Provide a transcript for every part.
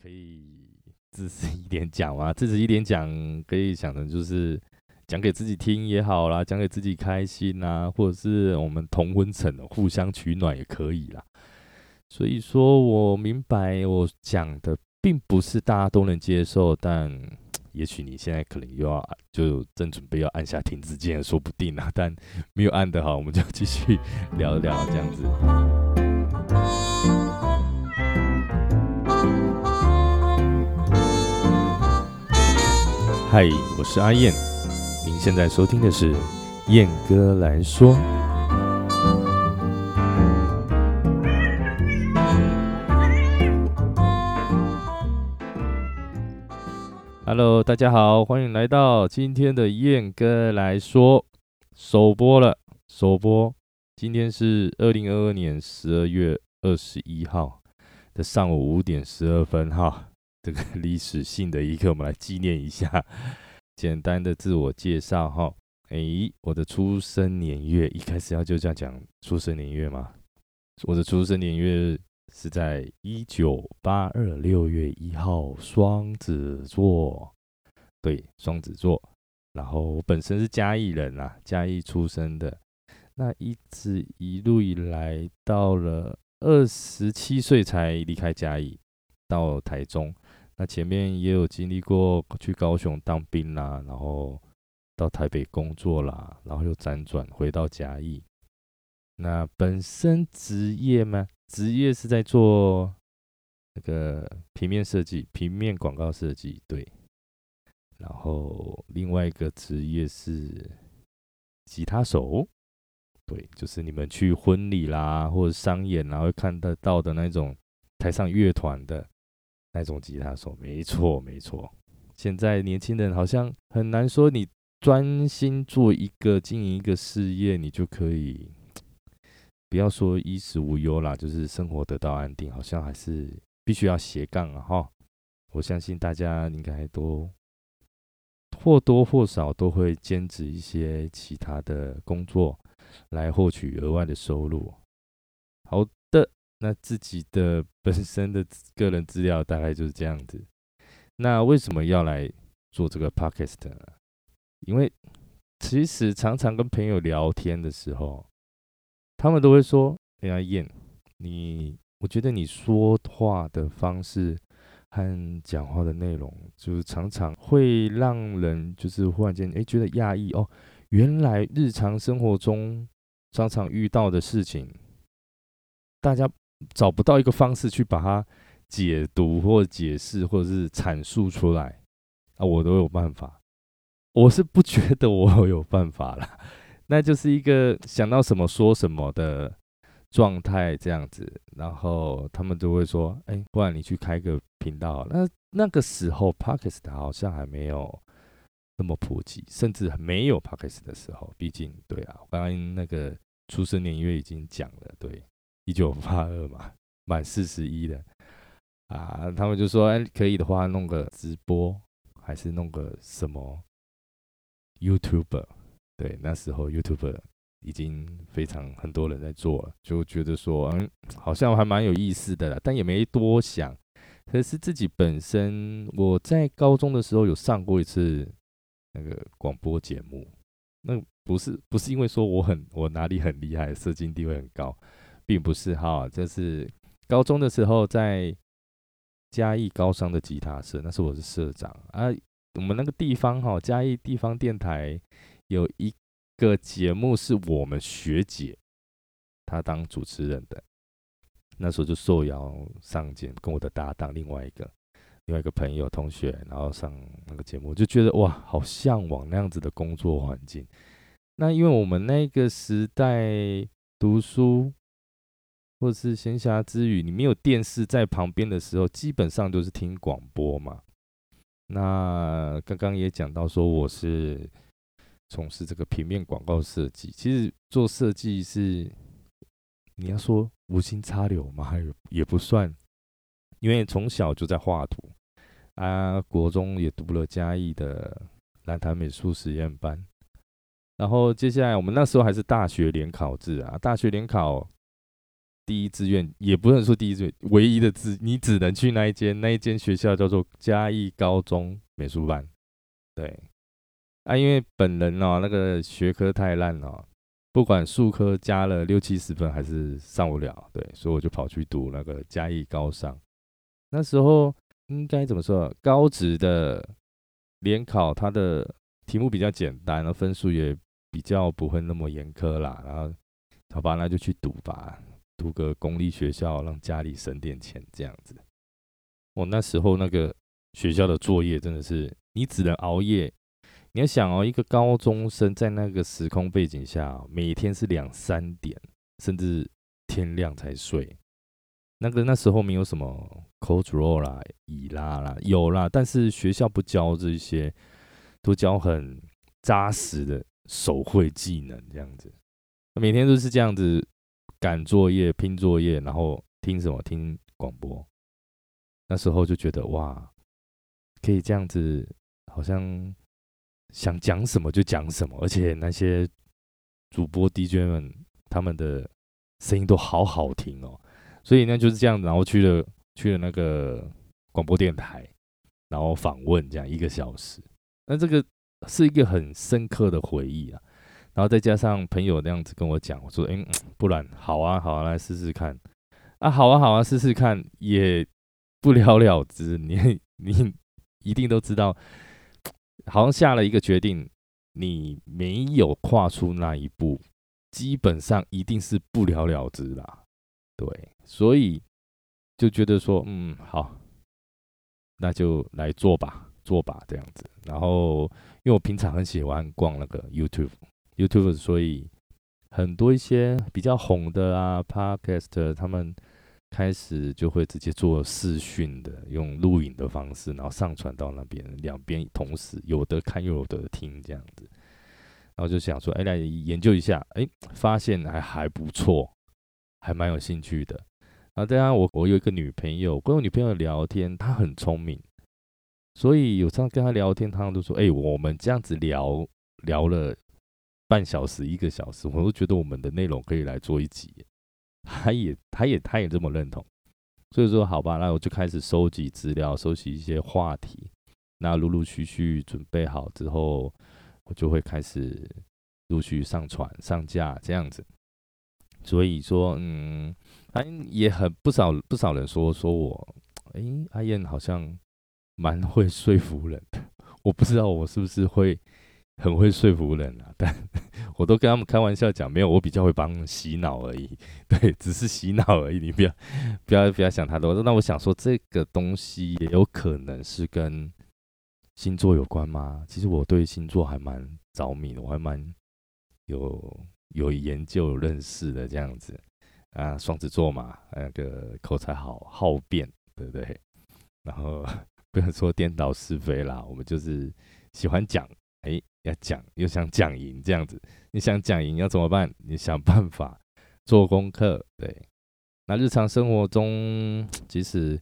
可以自私一点讲嘛，自私一点讲，可以想成就是讲给自己听也好啦，讲给自己开心呐，或者是我们同温层的互相取暖也可以啦。所以说我明白我讲的并不是大家都能接受，但 也许你现在可能又要就正准备要按下停止键，说不定啊。但 没有按的好，我们就继续聊一聊这样子。嗨，我是阿燕，您现在收听的是燕哥来说。Hello，大家好，欢迎来到今天的燕哥来说首播了，首播。今天是二零二二年十二月二十一号的上午五点十二分，哈。这个历史性的一刻，我们来纪念一下。简单的自我介绍哈，哎，我的出生年月一开始要就这样讲出生年月吗？我的出生年月是在一九八二六月一号，双子座。对，双子座。然后我本身是嘉义人啊，嘉义出生的。那一直一路以来，到了二十七岁才离开嘉义，到台中。那前面也有经历过去高雄当兵啦，然后到台北工作啦，然后又辗转回到嘉义。那本身职业吗，职业是在做那个平面设计、平面广告设计，对。然后另外一个职业是吉他手，对，就是你们去婚礼啦或者商演然后看得到的那种台上乐团的。那种吉他手，没错没错。现在年轻人好像很难说，你专心做一个经营一个事业，你就可以不要说衣食无忧啦，就是生活得到安定，好像还是必须要斜杠啊哈。我相信大家应该都或多或少都会兼职一些其他的工作，来获取额外的收入。那自己的本身的个人资料大概就是这样子。那为什么要来做这个 podcast 呢？因为其实常常跟朋友聊天的时候，他们都会说：“哎呀，燕，你我觉得你说话的方式和讲话的内容，就是常常会让人就是忽然间哎觉得讶异哦，原来日常生活中常常遇到的事情，大家。”找不到一个方式去把它解读或解释或者是阐述出来啊，我都有办法。我是不觉得我有办法啦，那就是一个想到什么说什么的状态这样子。然后他们就会说：“哎，不然你去开个频道。”那那个时候 p o d c a s t 好像还没有那么普及，甚至没有 p o d c a s t 的时候。毕竟，对啊，刚刚那个出生年月已经讲了，对。一九八二嘛，满四十一的啊，他们就说，哎，可以的话，弄个直播，还是弄个什么 YouTuber？对，那时候 YouTuber 已经非常很多人在做了，就觉得说，嗯，好像还蛮有意思的了，但也没多想。可是自己本身，我在高中的时候有上过一次那个广播节目，那不是不是因为说我很我哪里很厉害，社经地位很高。并不是哈，这是高中的时候在嘉义高商的吉他社，那是我是社长啊。我们那个地方哈，嘉义地方电台有一个节目是我们学姐她当主持人的，那时候就受邀上节目，跟我的搭档另外一个另外一个朋友同学，然后上那个节目，就觉得哇，好向往那样子的工作环境。那因为我们那个时代读书。或者是闲暇之余，你没有电视在旁边的时候，基本上都是听广播嘛。那刚刚也讲到说，我是从事这个平面广告设计。其实做设计是你要说无心插柳嘛，也不算，因为从小就在画图啊。国中也读了嘉义的蓝潭美术实验班，然后接下来我们那时候还是大学联考制啊，大学联考。第一志愿，也不能说第一志愿，唯一的志，你只能去那一间，那一间学校叫做嘉义高中美术班。对，啊，因为本人哦，那个学科太烂了，不管数科加了六七十分还是上不了，对，所以我就跑去读那个嘉义高商。那时候应该怎么说？高职的联考，它的题目比较简单，然后分数也比较不会那么严苛啦。然后，好吧，那就去读吧，读个公立学校，让家里省点钱，这样子。我那时候那个学校的作业真的是。你只能熬夜。你要想哦，一个高中生在那个时空背景下，每天是两三点，甚至天亮才睡。那个那时候没有什么 Code 啦、以拉啦，有啦，但是学校不教这些，都教很扎实的手绘技能，这样子。每天都是这样子赶作业、拼作业，然后听什么听广播。那时候就觉得哇，可以这样子。好像想讲什么就讲什么，而且那些主播 DJ 们他们的声音都好好听哦，所以呢就是这样，然后去了去了那个广播电台，然后访问这样一个小时，那这个是一个很深刻的回忆啊。然后再加上朋友那样子跟我讲，我说：“哎，不然好啊，好啊，来试试看啊，好啊，好啊，试试看，也不了了之。你你一定都知道。”好像下了一个决定，你没有跨出那一步，基本上一定是不了了之啦。对，所以就觉得说，嗯，好，那就来做吧，做吧，这样子。然后，因为我平常很喜欢逛那个 YouTube YouTube，所以很多一些比较红的啊，Podcast，他们。开始就会直接做视讯的，用录影的方式，然后上传到那边，两边同时有的看又有的听这样子。然后就想说，哎，来研究一下，哎，发现还还不错，还蛮有兴趣的。然后当然，我我有一个女朋友，跟我女朋友聊天，她很聪明，所以有时候跟她聊天，她都说，哎，我们这样子聊聊了半小时、一个小时，我都觉得我们的内容可以来做一集。他也，他也，他也这么认同，所以说好吧，那我就开始收集资料，收集一些话题，那陆陆续续准备好之后，我就会开始陆续上传、上架这样子。所以说，嗯，反正也很不少不少人说说我，哎，阿燕好像蛮会说服人的，我不知道我是不是会。很会说服人啊，但我都跟他们开玩笑讲，没有，我比较会帮洗脑而已。对，只是洗脑而已，你不要 不要不要想太多。那我想说，这个东西也有可能是跟星座有关吗？其实我对星座还蛮着迷的，我还蛮有有研究、认识的这样子啊。双子座嘛，那个口才好，好辩，对不对？然后不能说颠倒是非啦，我们就是喜欢讲。哎，要讲又想讲赢这样子，你想讲赢要怎么办？你想办法做功课。对，那日常生活中，其实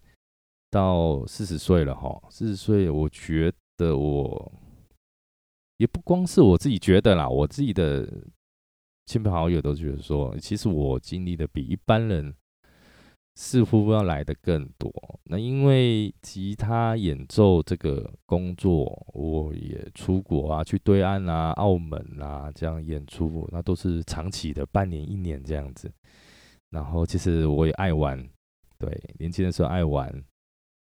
到四十岁了哈，四十岁，我觉得我也不光是我自己觉得啦，我自己的亲朋好友都觉得说，其实我经历的比一般人。似乎要来的更多。那因为吉他演奏这个工作，我也出国啊，去对岸啊、澳门啊这样演出，那都是长期的，半年、一年这样子。然后其实我也爱玩，对，年轻的时候爱玩，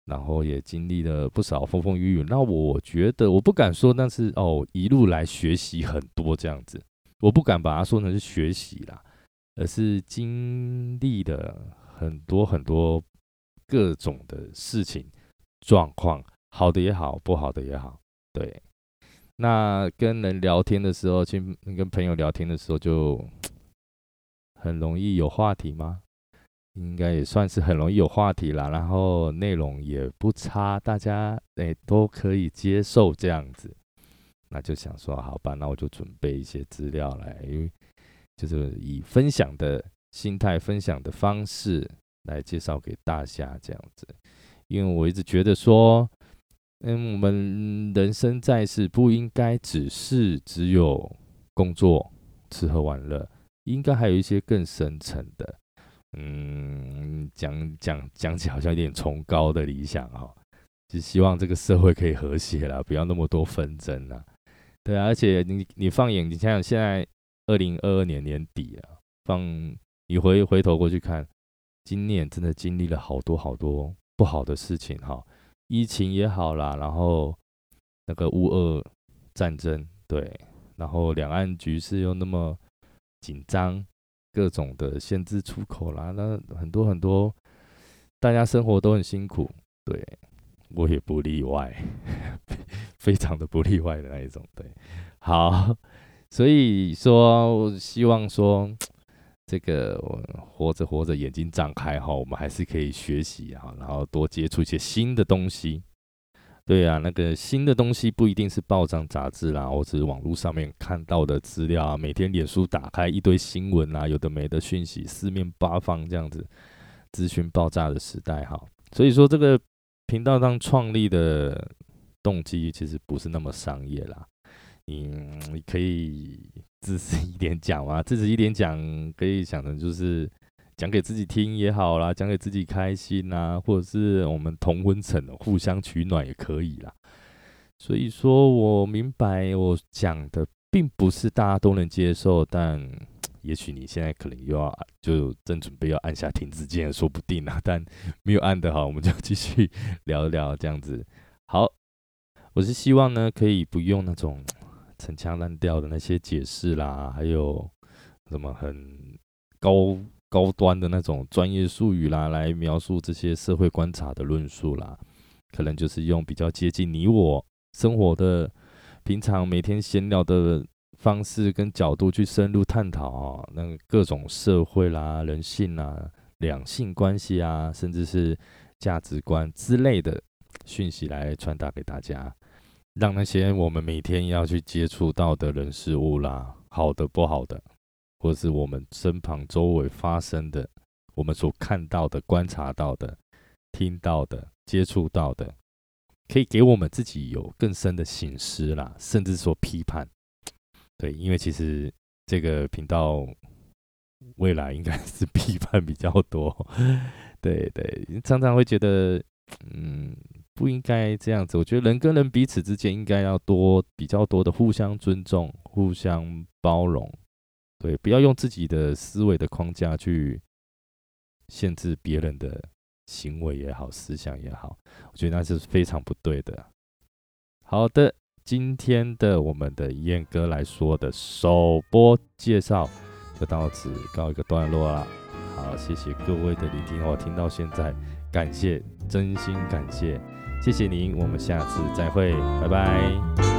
然后也经历了不少风风雨雨。那我觉得我不敢说，但是哦，一路来学习很多这样子，我不敢把它说成是学习啦，而是经历的。很多很多各种的事情状况，好的也好，不好的也好，对。那跟人聊天的时候，去跟朋友聊天的时候，就 很容易有话题吗？应该也算是很容易有话题啦。然后内容也不差，大家诶都可以接受这样子。那就想说，好吧，那我就准备一些资料来，因为就是以分享的。心态分享的方式来介绍给大家，这样子，因为我一直觉得说，嗯，我们人生在世不应该只是只有工作、吃喝玩乐，应该还有一些更深层的。嗯，讲讲讲起好像有点崇高的理想哈，就希望这个社会可以和谐啦，不要那么多纷争啊。对啊，而且你你放眼，你想想现在二零二二年年底了，放你回回头过去看，今年真的经历了好多好多不好的事情哈，疫情也好啦，然后那个乌俄战争对，然后两岸局势又那么紧张，各种的限制出口啦，那很多很多，大家生活都很辛苦，对。我也不例外，非常的不例外的那一种。对，好，所以说，希望说，这个活着活着眼睛张开哈，我们还是可以学习哈，然后多接触一些新的东西。对啊，那个新的东西不一定是报章杂志啦，或者是网络上面看到的资料啊，每天脸书打开一堆新闻啊，有的没的讯息，四面八方这样子，资讯爆炸的时代哈。所以说这个。频道当创立的动机其实不是那么商业啦，你你可以自私一点讲嘛，自私一点讲可以想成就是讲给自己听也好啦，讲给自己开心呐，或者是我们同温层互相取暖也可以啦。所以说我明白我讲的并不是大家都能接受，但。也许你现在可能又要就正准备要按下停止键，说不定啊。但没有按的好，我们就继续聊一聊这样子。好，我是希望呢，可以不用那种陈腔滥调的那些解释啦，还有什么很高高端的那种专业术语啦，来描述这些社会观察的论述啦。可能就是用比较接近你我生活的平常每天闲聊的。方式跟角度去深入探讨啊，那各种社会啦、人性啊、两性关系啊，甚至是价值观之类的讯息来传达给大家，让那些我们每天要去接触到的人事物啦，好的不好的，或是我们身旁周围发生的，我们所看到的、观察到的、听到的、接触到的，可以给我们自己有更深的醒思啦，甚至说批判。对，因为其实这个频道未来应该是 批判比较多，对对，常常会觉得，嗯，不应该这样子。我觉得人跟人彼此之间应该要多比较多的互相尊重、互相包容，对，不要用自己的思维的框架去限制别人的行为也好、思想也好，我觉得那是非常不对的。好的。今天的我们的燕哥来说的首播介绍就到此告一个段落了。好，谢谢各位的聆听，我听到现在，感谢，真心感谢，谢谢您，我们下次再会，拜拜。